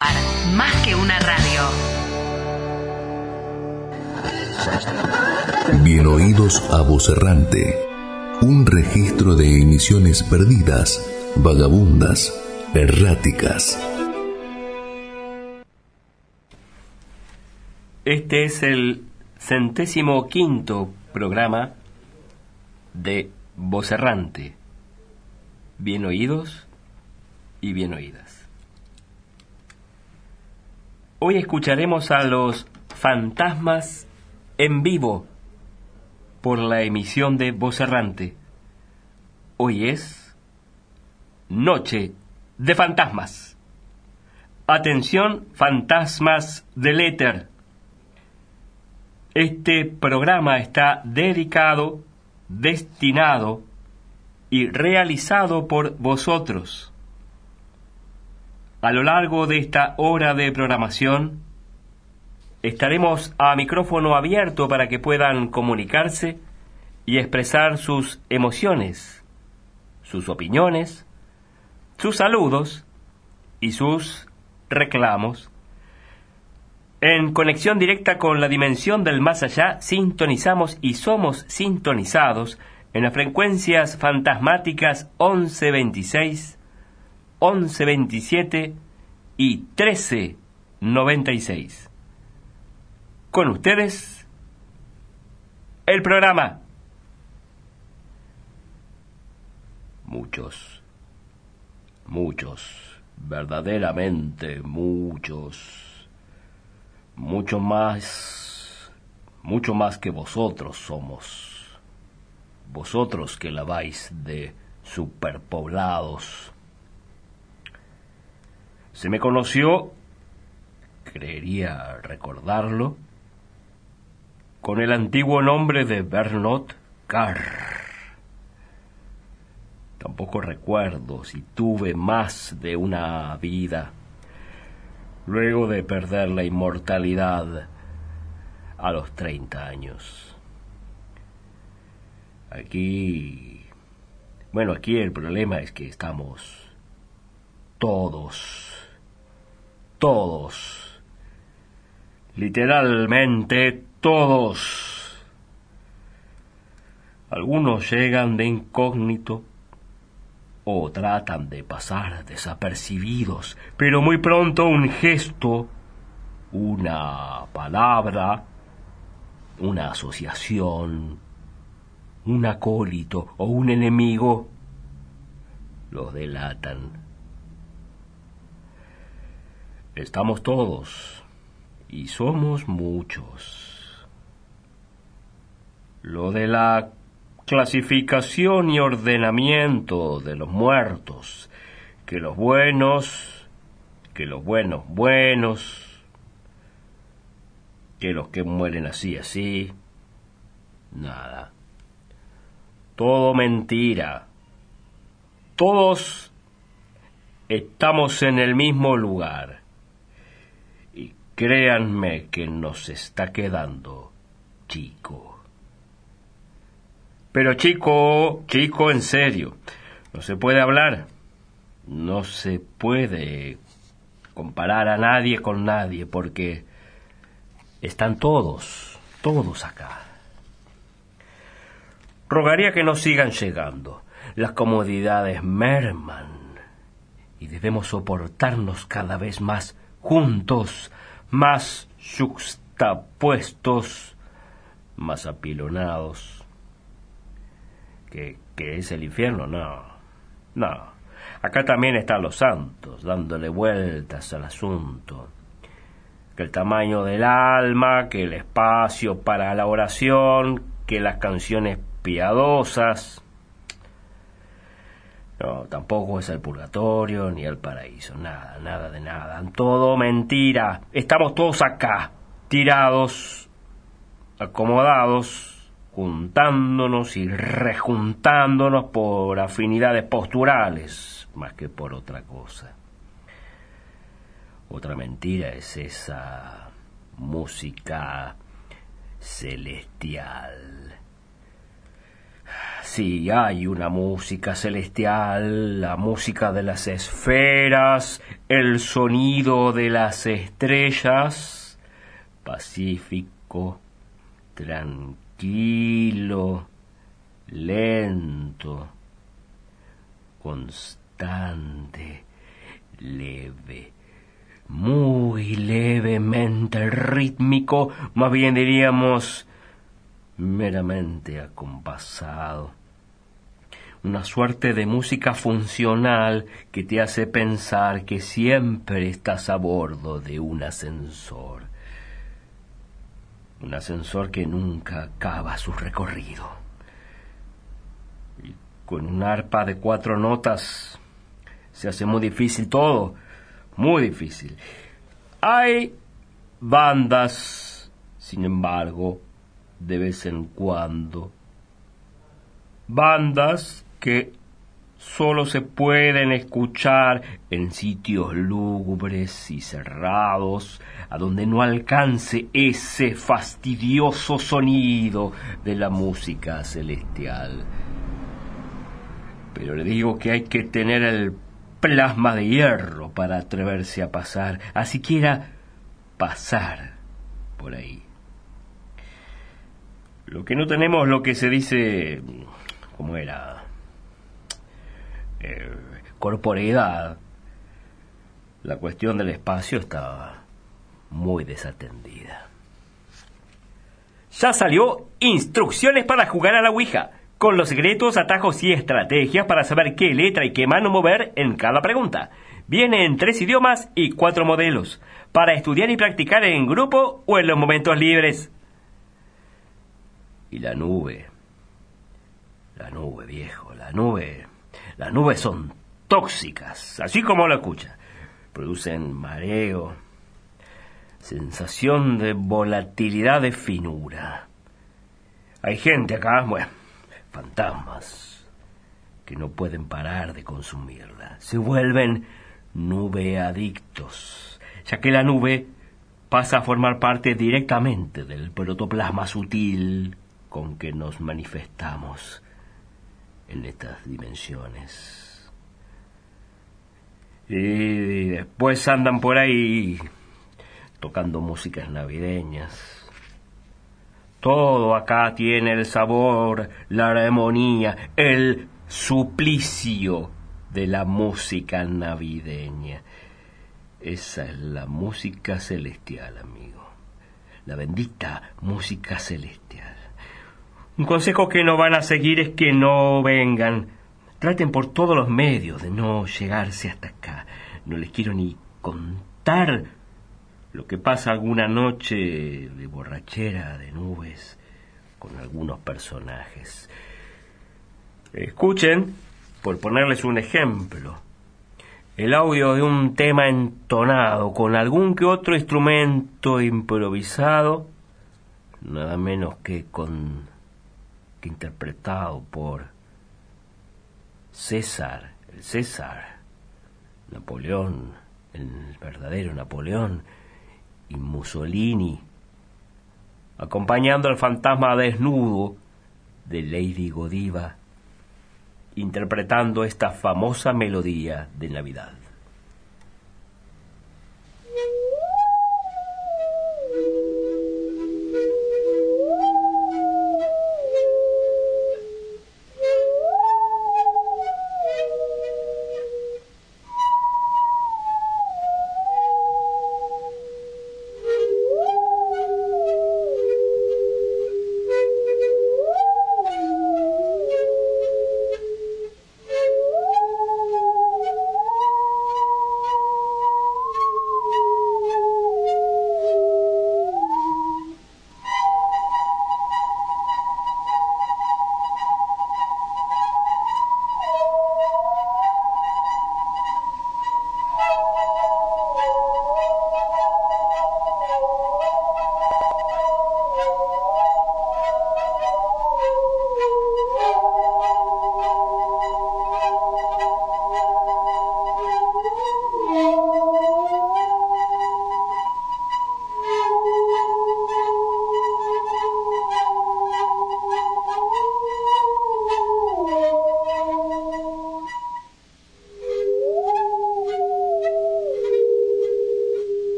Más que una radio. Bien oídos a voz errante. Un registro de emisiones perdidas, vagabundas, erráticas. Este es el centésimo quinto programa de Voz Errante. Bien oídos y bien oídas. Hoy escucharemos a los fantasmas en vivo por la emisión de Voz Errante. Hoy es Noche de Fantasmas. Atención, fantasmas del éter. Este programa está dedicado, destinado y realizado por vosotros. A lo largo de esta hora de programación, estaremos a micrófono abierto para que puedan comunicarse y expresar sus emociones, sus opiniones, sus saludos y sus reclamos. En conexión directa con la dimensión del más allá, sintonizamos y somos sintonizados en las frecuencias fantasmáticas 1126, 1127 y 1396. Con ustedes, el programa. Muchos, muchos, verdaderamente muchos, mucho más, mucho más que vosotros somos, vosotros que la vais de superpoblados. Se me conoció, creería recordarlo, con el antiguo nombre de Bernot Carr. Tampoco recuerdo si tuve más de una vida luego de perder la inmortalidad a los 30 años. Aquí, bueno, aquí el problema es que estamos todos, todos, literalmente todos. Algunos llegan de incógnito o tratan de pasar desapercibidos, pero muy pronto un gesto, una palabra, una asociación, un acólito o un enemigo los delatan. Estamos todos y somos muchos. Lo de la clasificación y ordenamiento de los muertos, que los buenos, que los buenos buenos, que los que mueren así así, nada. Todo mentira. Todos estamos en el mismo lugar. Créanme que nos está quedando chico. Pero chico, chico, en serio, no se puede hablar, no se puede comparar a nadie con nadie porque están todos, todos acá. Rogaría que no sigan llegando. Las comodidades merman y debemos soportarnos cada vez más juntos, más juxtapuestos, más apilonados que, que es el infierno, no, no. Acá también están los santos, dándole vueltas al asunto. Que el tamaño del alma, que el espacio para la oración, que las canciones piadosas. No, tampoco es el purgatorio ni el paraíso. Nada, nada de nada. Todo mentira. Estamos todos acá, tirados, acomodados, juntándonos y rejuntándonos por afinidades posturales, más que por otra cosa. Otra mentira es esa música celestial. Sí, hay una música celestial, la música de las esferas, el sonido de las estrellas, pacífico, tranquilo, lento, constante, leve, muy levemente rítmico, más bien diríamos meramente acompasado. Una suerte de música funcional que te hace pensar que siempre estás a bordo de un ascensor. Un ascensor que nunca acaba su recorrido. Y con un arpa de cuatro notas se hace muy difícil todo, muy difícil. Hay bandas, sin embargo, de vez en cuando. Bandas que solo se pueden escuchar en sitios lúgubres y cerrados, a donde no alcance ese fastidioso sonido de la música celestial. Pero le digo que hay que tener el plasma de hierro para atreverse a pasar, a siquiera pasar por ahí. Lo que no tenemos lo que se dice, ¿cómo era? Eh, corporeidad. La cuestión del espacio está muy desatendida. Ya salió Instrucciones para jugar a la Ouija, con los secretos, atajos y estrategias para saber qué letra y qué mano mover en cada pregunta. Viene en tres idiomas y cuatro modelos, para estudiar y practicar en grupo o en los momentos libres. Y la nube. La nube, viejo, la nube. Las nubes son tóxicas, así como lo escucha. Producen mareo, sensación de volatilidad de finura. Hay gente acá, bueno, fantasmas, que no pueden parar de consumirla. Se vuelven nube adictos, ya que la nube pasa a formar parte directamente del protoplasma sutil con que nos manifestamos en estas dimensiones. Y después andan por ahí tocando músicas navideñas. Todo acá tiene el sabor, la armonía, el suplicio de la música navideña. Esa es la música celestial, amigo. La bendita música celestial. Un consejo que no van a seguir es que no vengan. Traten por todos los medios de no llegarse hasta acá. No les quiero ni contar lo que pasa alguna noche de borrachera, de nubes, con algunos personajes. Escuchen, por ponerles un ejemplo, el audio de un tema entonado con algún que otro instrumento improvisado, nada menos que con interpretado por César, el César, Napoleón, el verdadero Napoleón, y Mussolini, acompañando al fantasma desnudo de Lady Godiva, interpretando esta famosa melodía de Navidad.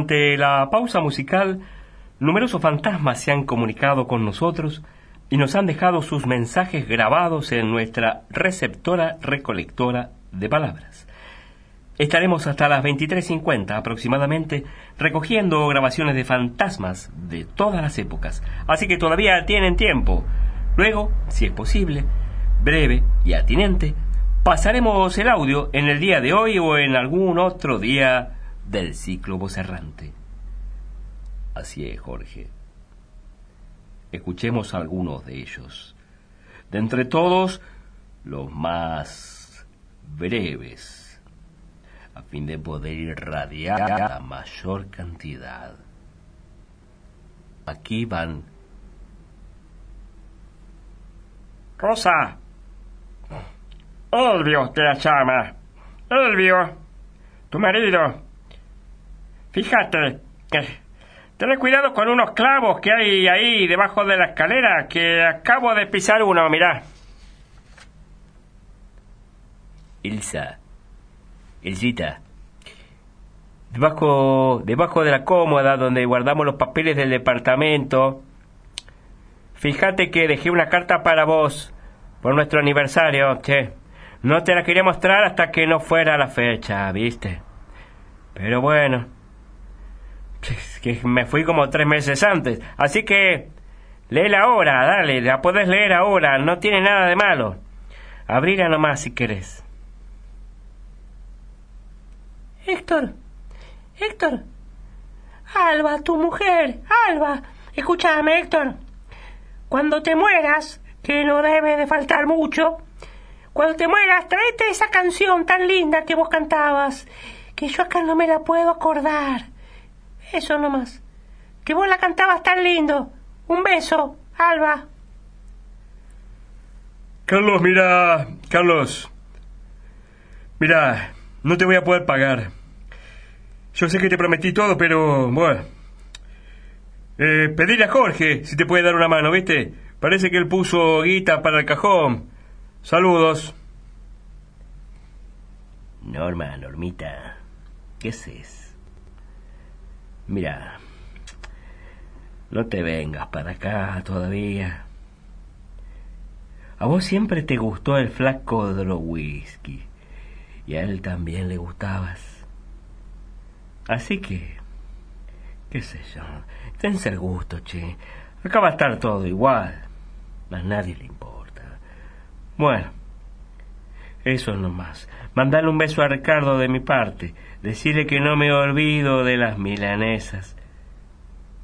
Durante la pausa musical, numerosos fantasmas se han comunicado con nosotros y nos han dejado sus mensajes grabados en nuestra receptora recolectora de palabras. Estaremos hasta las 23.50 aproximadamente recogiendo grabaciones de fantasmas de todas las épocas, así que todavía tienen tiempo. Luego, si es posible, breve y atinente, pasaremos el audio en el día de hoy o en algún otro día del ciclo vocerrante. Así es, Jorge. Escuchemos algunos de ellos. De entre todos, los más breves, a fin de poder irradiar la mayor cantidad. Aquí van. Rosa. Elvio te la llama. Elvio. Tu marido. Fíjate que cuidado con unos clavos que hay ahí debajo de la escalera, que acabo de pisar uno, mirá. Elsa. Elsita. Debajo, debajo de la cómoda donde guardamos los papeles del departamento. Fíjate que dejé una carta para vos por nuestro aniversario, che. No te la quería mostrar hasta que no fuera la fecha, ¿viste? Pero bueno, que me fui como tres meses antes. Así que léela ahora, dale, la puedes leer ahora, no tiene nada de malo. Abrila nomás si querés. Héctor, Héctor, Alba, tu mujer, Alba, escúchame, Héctor. Cuando te mueras, que no debe de faltar mucho, cuando te mueras, tráete esa canción tan linda que vos cantabas, que yo acá no me la puedo acordar. Eso nomás. Que vos la cantabas tan lindo. Un beso, Alba. Carlos, mira, Carlos. Mira, no te voy a poder pagar. Yo sé que te prometí todo, pero bueno. Eh, pedirle a Jorge si te puede dar una mano, ¿viste? Parece que él puso guita para el cajón. Saludos. Norma, Normita, ¿qué es Mira, no te vengas para acá todavía. A vos siempre te gustó el flaco de los whisky. Y a él también le gustabas. Así que, qué sé yo, tense el gusto, che. Acá va a estar todo igual. A nadie le importa. Bueno, eso es nomás. Mandale un beso a Ricardo de mi parte. Decirle que no me olvido de las milanesas.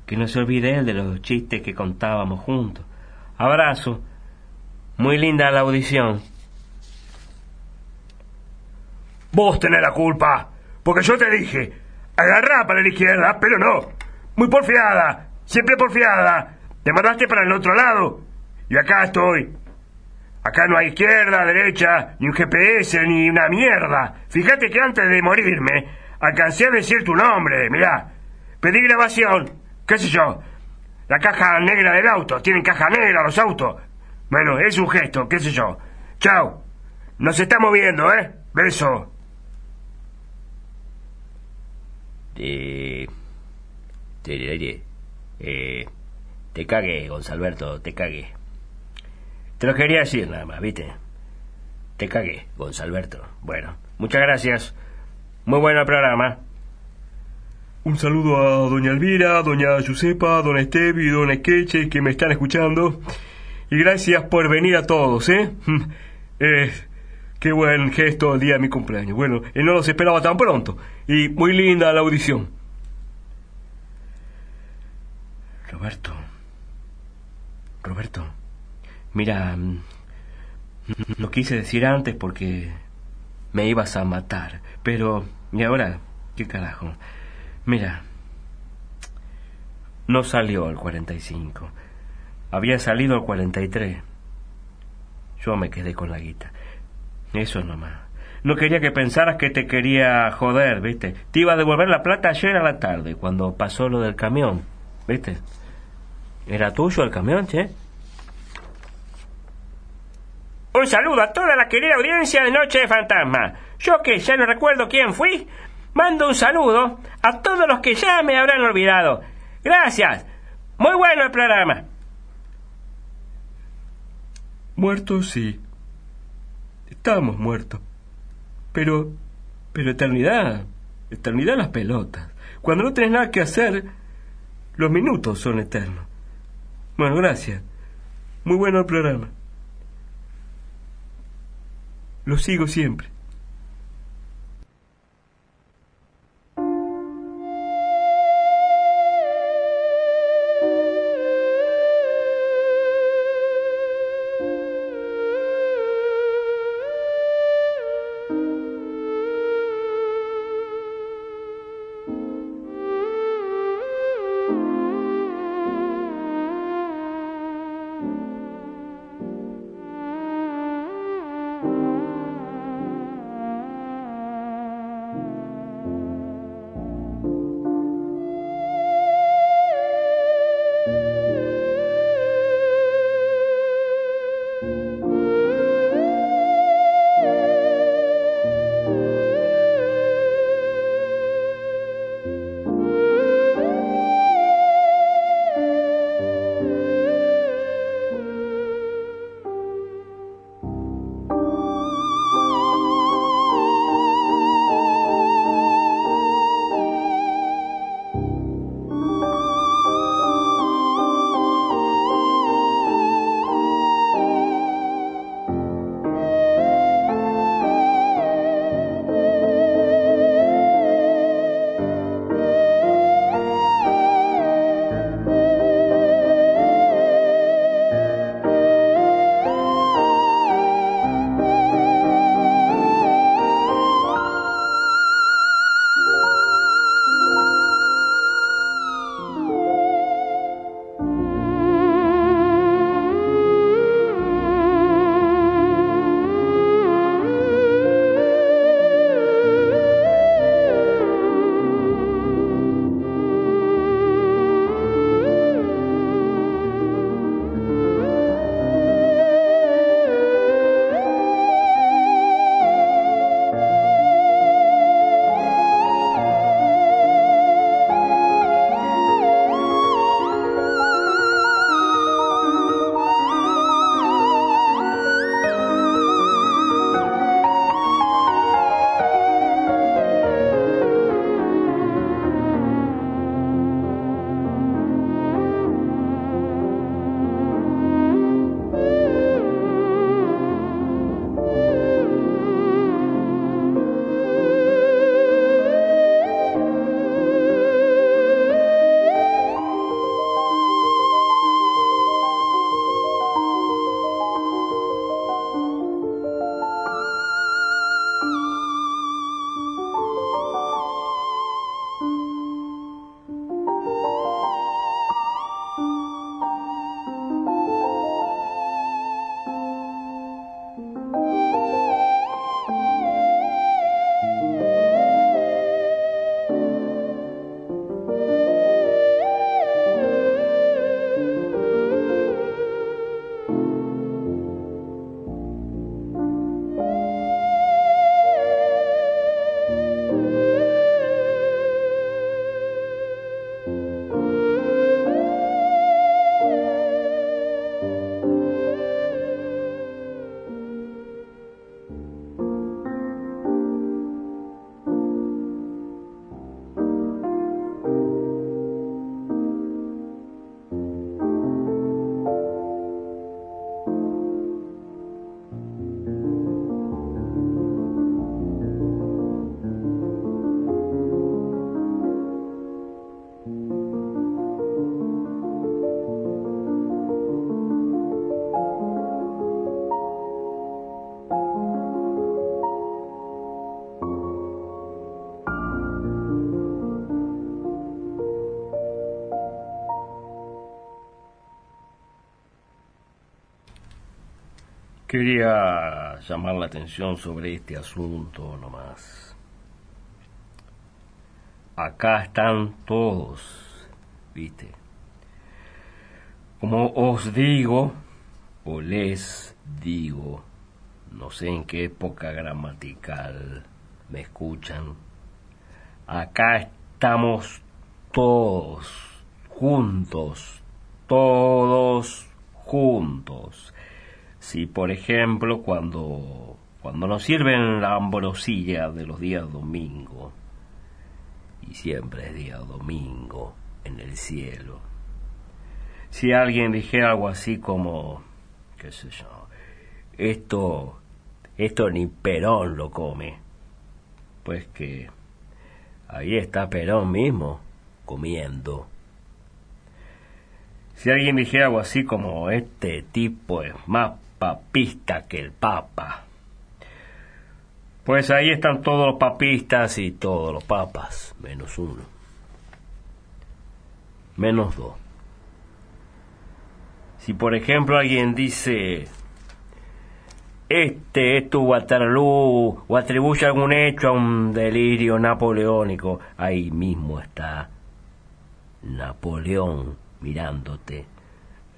Que no se olvide él de los chistes que contábamos juntos. Abrazo. Muy linda la audición. Vos tenés la culpa. Porque yo te dije, agarrá para la izquierda, pero no. Muy porfiada. Siempre porfiada. Te mandaste para el otro lado. Y acá estoy. Acá no hay izquierda, derecha, ni un GPS, ni una mierda. Fíjate que antes de morirme, alcancé a decir tu nombre, mirá. Pedí grabación, qué sé yo. La caja negra del auto, tienen caja negra los autos. Bueno, es un gesto, qué sé yo. Chao. Nos estamos viendo, ¿eh? Beso. Te... Eh, te cagué, Gonzalberto, te cagué. Te lo quería decir nada más, ¿viste? Te cagué, Gonzalberto. Bueno, muchas gracias. Muy bueno el programa. Un saludo a doña Elvira, doña Giuseppa, don Estevi don Esqueche que me están escuchando. Y gracias por venir a todos, ¿eh? eh qué buen gesto el día de mi cumpleaños. Bueno, y no los esperaba tan pronto. Y muy linda la audición. Roberto. Roberto. Mira, no quise decir antes porque me ibas a matar, pero... ¿Y ahora? ¿Qué carajo? Mira, no salió el 45. Había salido el 43. Yo me quedé con la guita. Eso nomás. No quería que pensaras que te quería joder, ¿viste? Te iba a devolver la plata ayer a la tarde, cuando pasó lo del camión, ¿viste? ¿Era tuyo el camión, che? Un saludo a toda la querida audiencia de Noche de Fantasma. Yo que ya no recuerdo quién fui, mando un saludo a todos los que ya me habrán olvidado. Gracias. Muy bueno el programa. Muertos sí. Estamos muertos. Pero, pero eternidad, eternidad las pelotas. Cuando no tenés nada que hacer, los minutos son eternos. Bueno, gracias. Muy bueno el programa. Lo sigo siempre. Quería llamar la atención sobre este asunto nomás. Acá están todos, ¿viste? Como os digo, o les digo, no sé en qué época gramatical me escuchan, acá estamos todos juntos, todos juntos. Si, por ejemplo, cuando, cuando nos sirven la ambrosía de los días domingo, y siempre es día domingo en el cielo, si alguien dijera algo así como, qué sé yo, esto, esto ni Perón lo come, pues que ahí está Perón mismo comiendo. Si alguien dijera algo así como este tipo es más papista que el Papa, pues ahí están todos los papistas y todos los papas, menos uno, menos dos. Si por ejemplo alguien dice este es tu Waterloo o atribuye algún hecho a un delirio napoleónico, ahí mismo está Napoleón mirándote,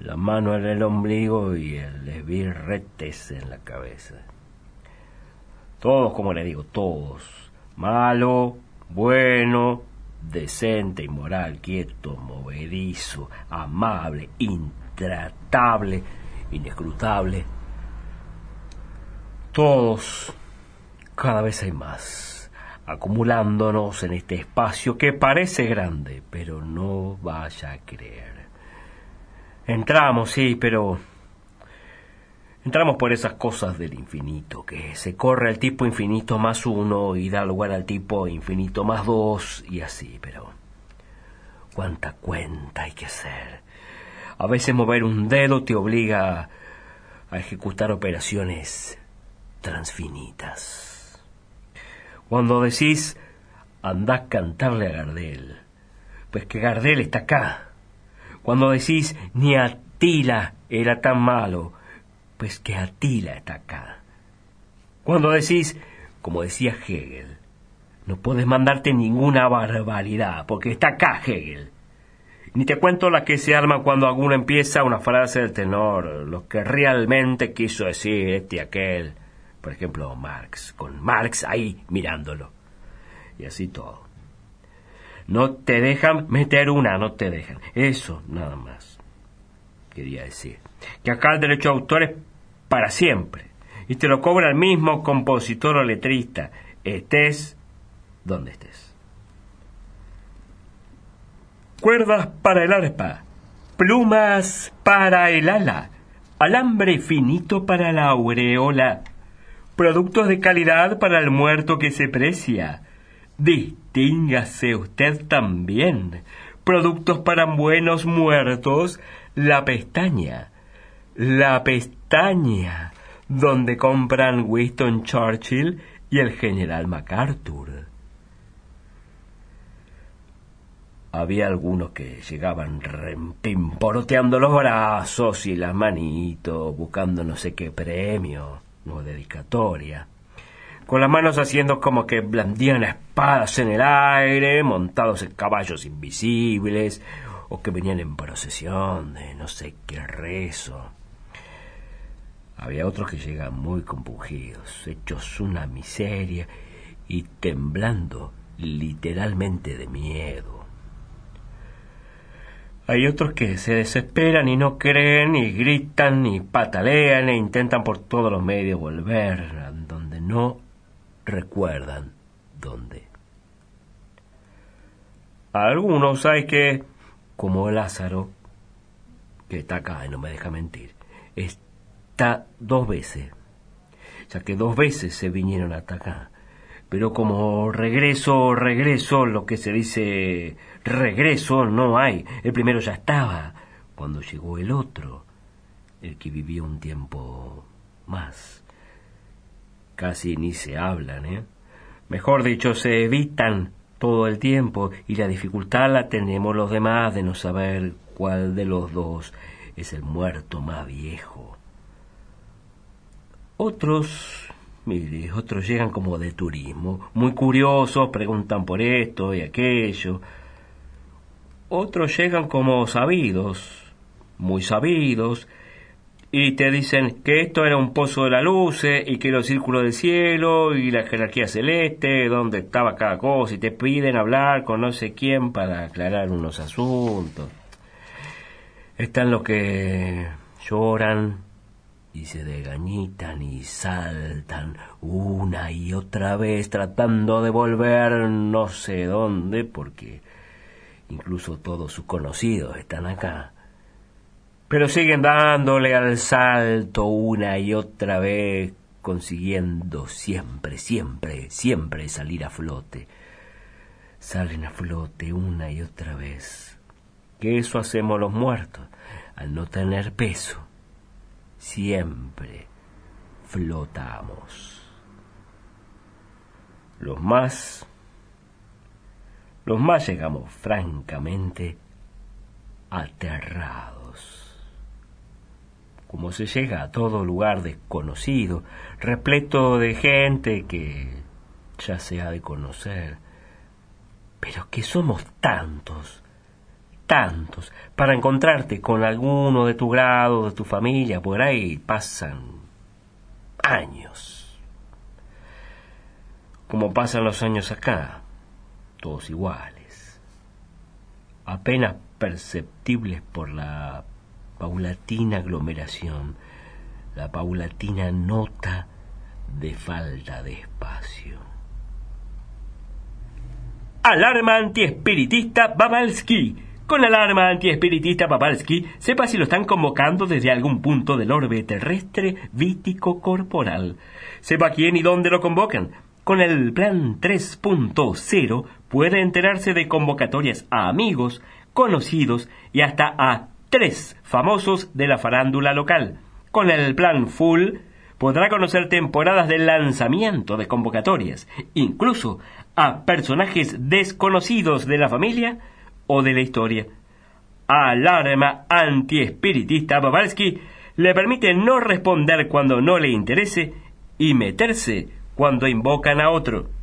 la mano en el ombligo y el esbirretes en la cabeza. Todos, como le digo, todos. Malo, bueno, decente, inmoral, quieto, movedizo, amable, intratable, inescrutable. Todos, cada vez hay más, acumulándonos en este espacio que parece grande, pero no vaya a creer. Entramos, sí, pero entramos por esas cosas del infinito, que se corre al tipo infinito más uno y da lugar al tipo infinito más dos y así, pero cuánta cuenta hay que hacer. A veces mover un dedo te obliga a ejecutar operaciones transfinitas. Cuando decís, andá a cantarle a Gardel, pues que Gardel está acá. Cuando decís, ni Atila era tan malo, pues que Atila está acá. Cuando decís, como decía Hegel, no puedes mandarte ninguna barbaridad, porque está acá Hegel. Ni te cuento la que se arma cuando alguno empieza una frase del tenor, lo que realmente quiso decir este y aquel. Por ejemplo, Marx, con Marx ahí mirándolo. Y así todo. No te dejan meter una, no te dejan. Eso, nada más. Quería decir. Que acá el derecho de autor es para siempre. Y te lo cobra el mismo compositor o letrista. Estés donde estés. Cuerdas para el arpa. Plumas para el ala. Alambre finito para la aureola. Productos de calidad para el muerto que se precia. Distíngase usted también. Productos para buenos muertos. La pestaña. La pestaña. Donde compran Winston Churchill y el general MacArthur. Había algunos que llegaban pimporoteando los brazos y las manitos, buscando no sé qué premio o dedicatoria, con las manos haciendo como que blandían espadas en el aire, montados en caballos invisibles, o que venían en procesión de no sé qué rezo. Había otros que llegan muy compungidos, hechos una miseria y temblando literalmente de miedo. Hay otros que se desesperan y no creen y gritan y patalean e intentan por todos los medios volver a donde no recuerdan dónde. Algunos hay que, como Lázaro, que está acá y no me deja mentir, está dos veces, ya que dos veces se vinieron hasta acá. Pero como regreso, regreso, lo que se dice regreso no hay. El primero ya estaba cuando llegó el otro, el que vivió un tiempo más. Casi ni se hablan, ¿eh? Mejor dicho, se evitan todo el tiempo y la dificultad la tenemos los demás de no saber cuál de los dos es el muerto más viejo. Otros, mire, otros llegan como de turismo, muy curiosos, preguntan por esto y aquello. Otros llegan como sabidos, muy sabidos, y te dicen que esto era un pozo de la luz y que los círculos del cielo y la jerarquía celeste, donde estaba cada cosa, y te piden hablar con no sé quién para aclarar unos asuntos. Están los que lloran y se degañitan y saltan una y otra vez tratando de volver no sé dónde porque incluso todos sus conocidos están acá pero siguen dándole al salto una y otra vez, consiguiendo siempre, siempre, siempre salir a flote. Salen a flote una y otra vez. Que eso hacemos los muertos, al no tener peso. Siempre flotamos. Los más, los más llegamos francamente aterrados como se llega a todo lugar desconocido, repleto de gente que ya se ha de conocer, pero que somos tantos, tantos, para encontrarte con alguno de tu grado, de tu familia, por ahí pasan años. Como pasan los años acá, todos iguales, apenas perceptibles por la paulatina aglomeración, la paulatina nota de falta de espacio. Alarma antiespiritista Babalski. Con alarma antiespiritista Babalski, sepa si lo están convocando desde algún punto del orbe terrestre vítico corporal. Sepa quién y dónde lo convocan. Con el plan 3.0 puede enterarse de convocatorias a amigos, conocidos y hasta a tres famosos de la farándula local. Con el plan Full podrá conocer temporadas de lanzamiento de convocatorias, incluso a personajes desconocidos de la familia o de la historia. Alarma antiespiritista Babalski le permite no responder cuando no le interese y meterse cuando invocan a otro.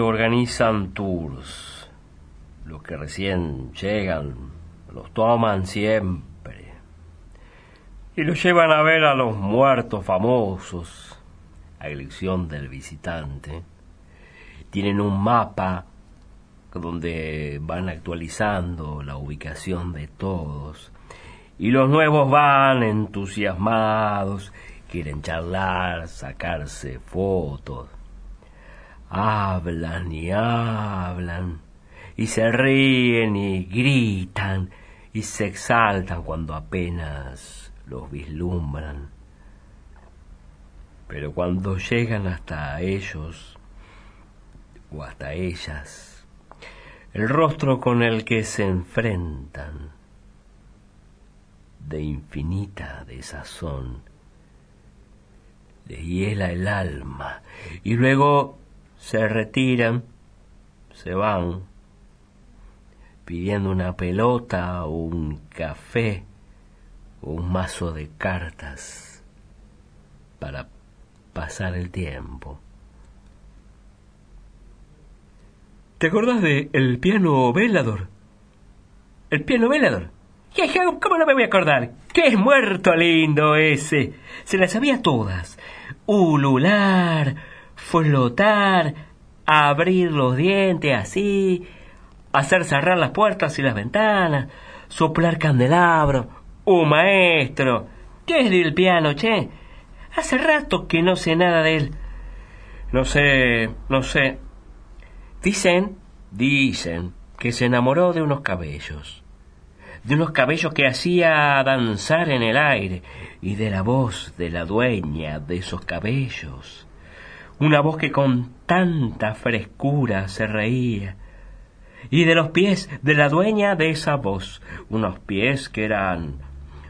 Organizan tours. Los que recién llegan los toman siempre. Y los llevan a ver a los muertos famosos, a elección del visitante. Tienen un mapa donde van actualizando la ubicación de todos. Y los nuevos van entusiasmados, quieren charlar, sacarse fotos hablan y hablan, y se ríen y gritan, y se exaltan cuando apenas los vislumbran. Pero cuando llegan hasta ellos o hasta ellas, el rostro con el que se enfrentan, de infinita desazón, le hiela el alma, y luego se retiran, se van, pidiendo una pelota un café o un mazo de cartas para pasar el tiempo. ¿Te acordás de el piano velador? ¿El piano velador? ¿Cómo no me voy a acordar? ¡Qué es muerto lindo ese! Se las sabía todas. Ulular, flotar, abrir los dientes así, hacer cerrar las puertas y las ventanas, soplar candelabro. ¡Un maestro! ¿Qué es del piano, che? Hace rato que no sé nada de él. No sé, no sé. Dicen, dicen que se enamoró de unos cabellos. De unos cabellos que hacía danzar en el aire y de la voz de la dueña de esos cabellos una voz que con tanta frescura se reía, y de los pies de la dueña de esa voz, unos pies que eran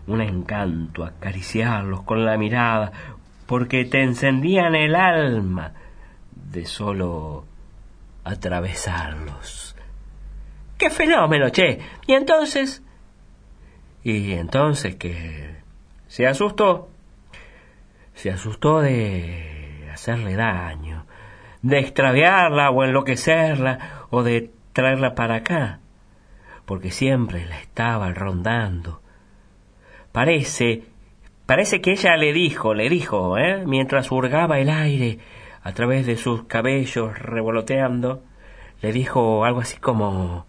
un encanto acariciarlos con la mirada, porque te encendían el alma de solo atravesarlos. ¡Qué fenómeno, che! Y entonces... Y entonces que se asustó. Se asustó de hacerle daño, de extraviarla o enloquecerla o de traerla para acá, porque siempre la estaba rondando. Parece, parece que ella le dijo, le dijo, ¿eh? mientras hurgaba el aire a través de sus cabellos revoloteando, le dijo algo así como,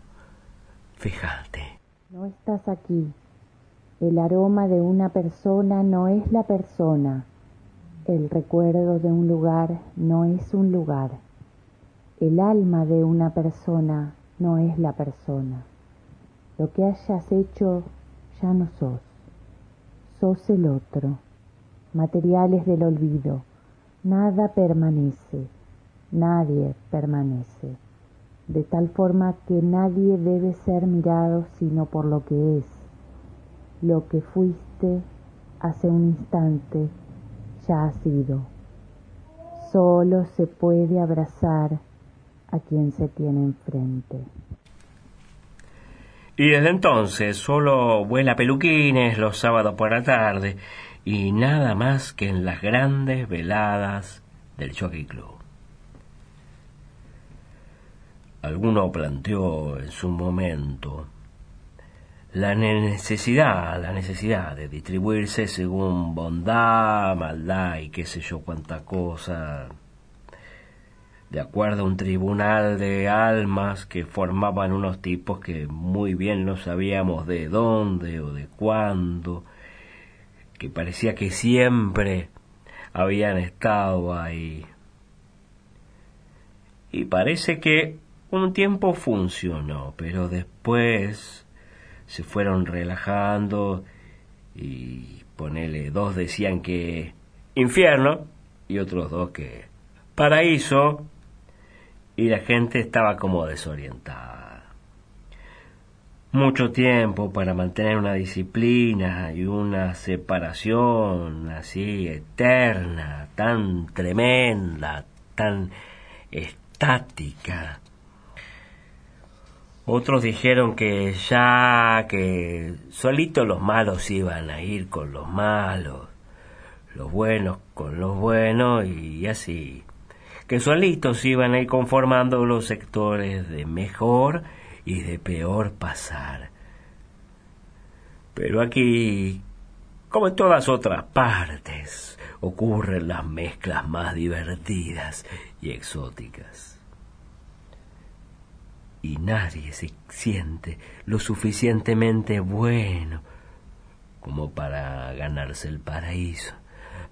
fíjate. No estás aquí. El aroma de una persona no es la persona. El recuerdo de un lugar no es un lugar. El alma de una persona no es la persona. Lo que hayas hecho ya no sos. Sos el otro. Materiales del olvido. Nada permanece. Nadie permanece. De tal forma que nadie debe ser mirado sino por lo que es. Lo que fuiste hace un instante ha sido. Solo se puede abrazar a quien se tiene enfrente. Y desde entonces solo vuela peluquines los sábados por la tarde y nada más que en las grandes veladas del Jockey Club. Alguno planteó en su momento la necesidad, la necesidad de distribuirse según bondad, maldad y qué sé yo cuánta cosa, de acuerdo a un tribunal de almas que formaban unos tipos que muy bien no sabíamos de dónde o de cuándo, que parecía que siempre habían estado ahí. Y parece que un tiempo funcionó, pero después se fueron relajando y ponele, dos decían que infierno y otros dos que paraíso y la gente estaba como desorientada. Mucho tiempo para mantener una disciplina y una separación así eterna, tan tremenda, tan estática. Otros dijeron que ya que solitos los malos iban a ir con los malos, los buenos con los buenos y así. Que solitos iban a ir conformando los sectores de mejor y de peor pasar. Pero aquí, como en todas otras partes, ocurren las mezclas más divertidas y exóticas y nadie se siente lo suficientemente bueno como para ganarse el paraíso.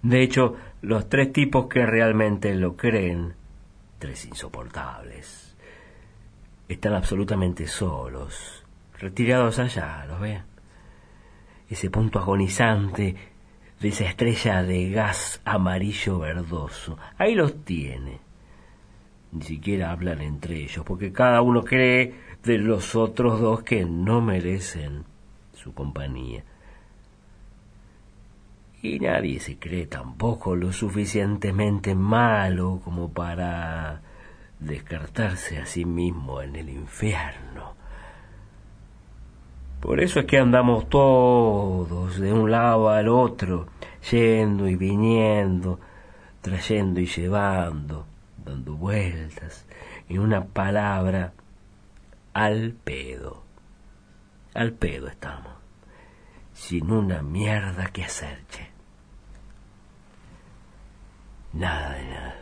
De hecho, los tres tipos que realmente lo creen, tres insoportables, están absolutamente solos, retirados allá, ¿lo ven? Ese punto agonizante de esa estrella de gas amarillo verdoso, ahí los tiene ni siquiera hablan entre ellos, porque cada uno cree de los otros dos que no merecen su compañía. Y nadie se cree tampoco lo suficientemente malo como para descartarse a sí mismo en el infierno. Por eso es que andamos todos de un lado al otro, yendo y viniendo, trayendo y llevando, dando vueltas, en una palabra, al pedo. Al pedo estamos, sin una mierda que hacer, che. Nada de nada.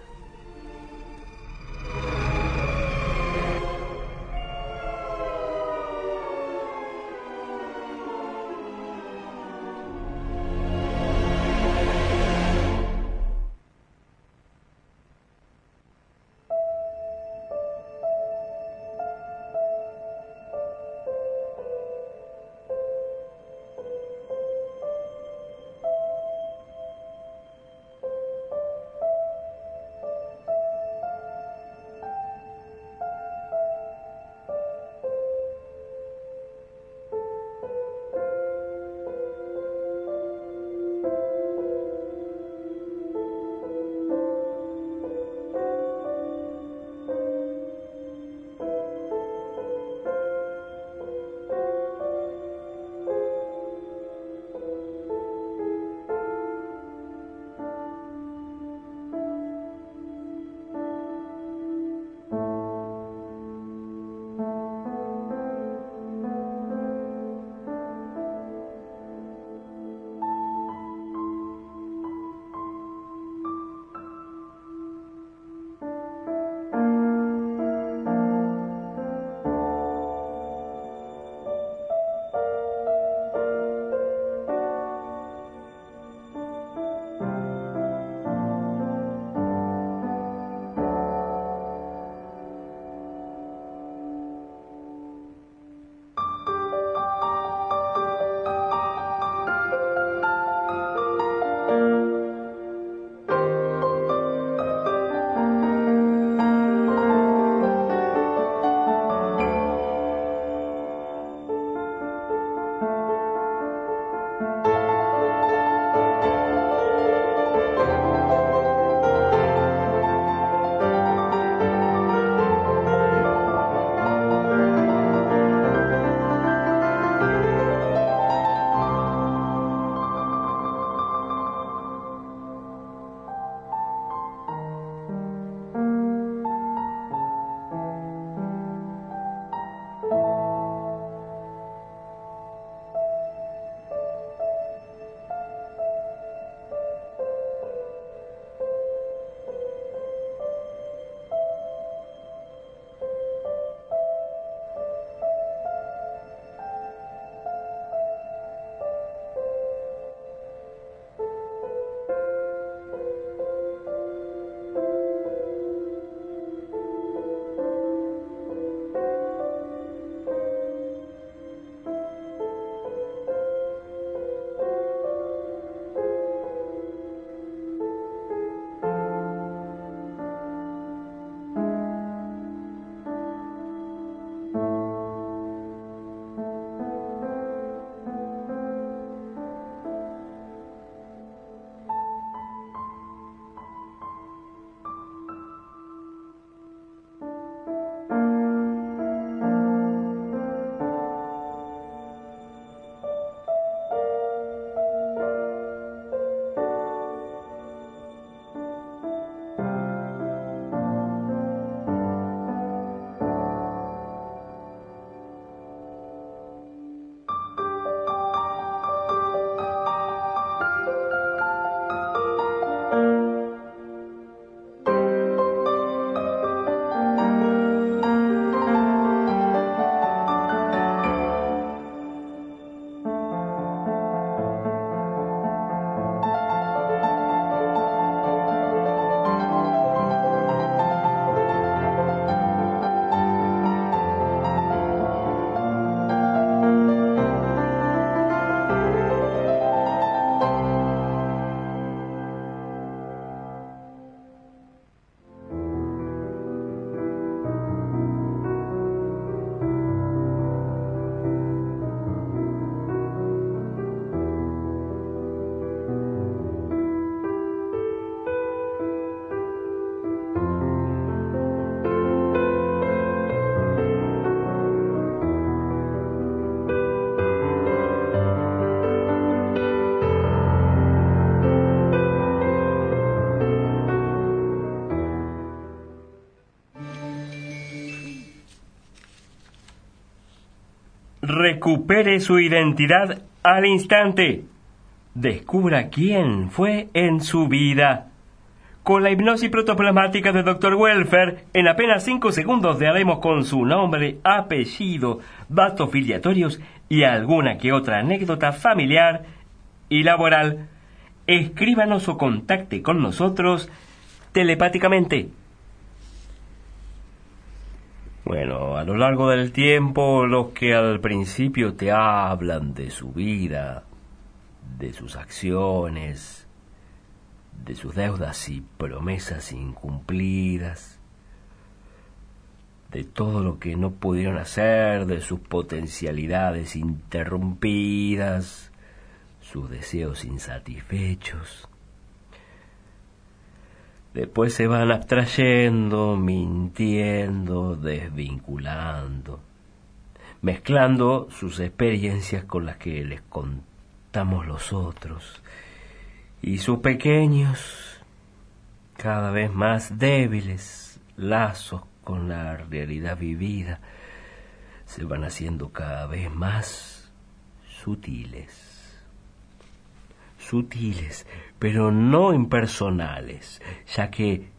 Recupere su identidad al instante. Descubra quién fue en su vida. Con la hipnosis protoplasmática de Dr. Welfer, en apenas 5 segundos le haremos con su nombre, apellido, datos filiatorios y alguna que otra anécdota familiar y laboral. Escríbanos o contacte con nosotros telepáticamente. Bueno, a lo largo del tiempo, los que al principio te hablan de su vida, de sus acciones, de sus deudas y promesas incumplidas, de todo lo que no pudieron hacer, de sus potencialidades interrumpidas, sus deseos insatisfechos. Después se van abstrayendo, mintiendo, desvinculando, mezclando sus experiencias con las que les contamos los otros y sus pequeños, cada vez más débiles lazos con la realidad vivida, se van haciendo cada vez más sutiles. Sutiles, pero no impersonales, ya que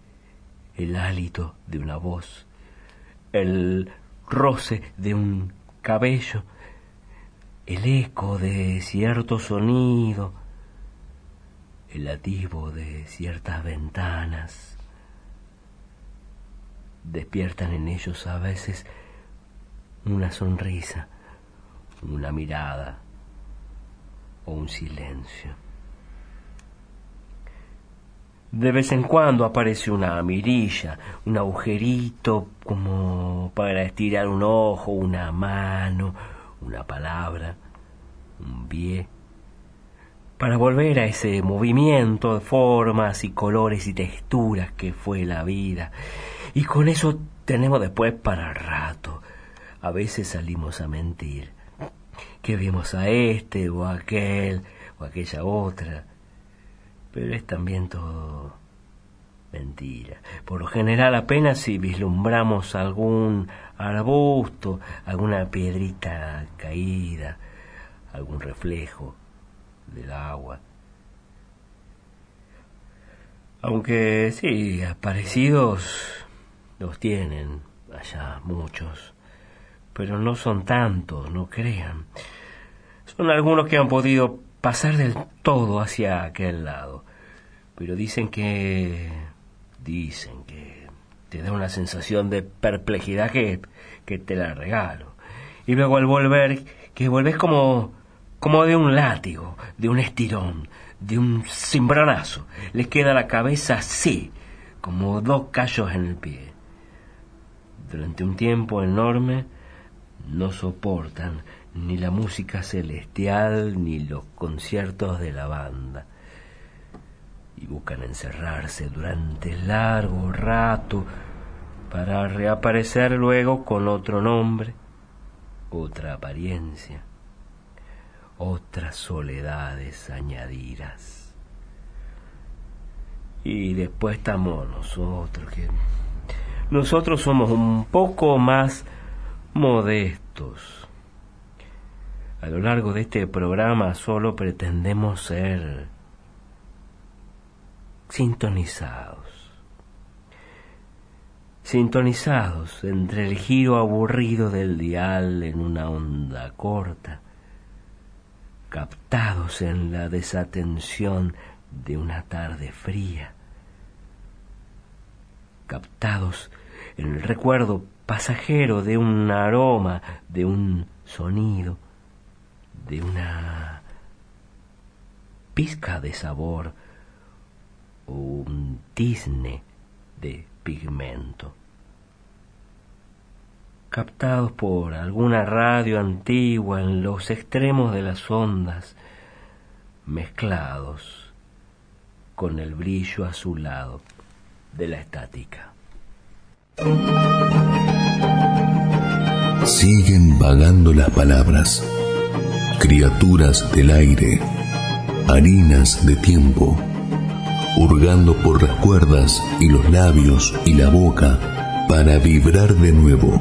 el hálito de una voz, el roce de un cabello, el eco de cierto sonido, el atisbo de ciertas ventanas despiertan en ellos a veces una sonrisa, una mirada o un silencio. De vez en cuando aparece una mirilla, un agujerito como para estirar un ojo, una mano, una palabra, un pie para volver a ese movimiento de formas y colores y texturas que fue la vida. Y con eso tenemos después para rato. A veces salimos a mentir. Que vimos a este o a aquel o aquella otra. Pero es también todo mentira. Por lo general apenas si vislumbramos algún arbusto, alguna piedrita caída, algún reflejo del agua. Aunque sí, aparecidos los tienen allá muchos, pero no son tantos, no crean. Son algunos que han podido pasar del todo hacia aquel lado, pero dicen que... dicen que te da una sensación de perplejidad que, que te la regalo. Y luego al volver, que vuelves como como de un látigo, de un estirón, de un cimbronazo. Les queda la cabeza así, como dos callos en el pie. Durante un tiempo enorme no soportan ni la música celestial ni los conciertos de la banda y buscan encerrarse durante largo rato para reaparecer luego con otro nombre, otra apariencia otras soledades añadidas. Y después estamos nosotros, que nosotros somos un poco más modestos. A lo largo de este programa solo pretendemos ser sintonizados. Sintonizados entre el giro aburrido del dial en una onda corta captados en la desatención de una tarde fría, captados en el recuerdo pasajero de un aroma, de un sonido, de una pizca de sabor un tizne de pigmento captados por alguna radio antigua en los extremos de las ondas, mezclados con el brillo azulado de la estática. Siguen vagando las palabras, criaturas del aire, harinas de tiempo, hurgando por las cuerdas y los labios y la boca para vibrar de nuevo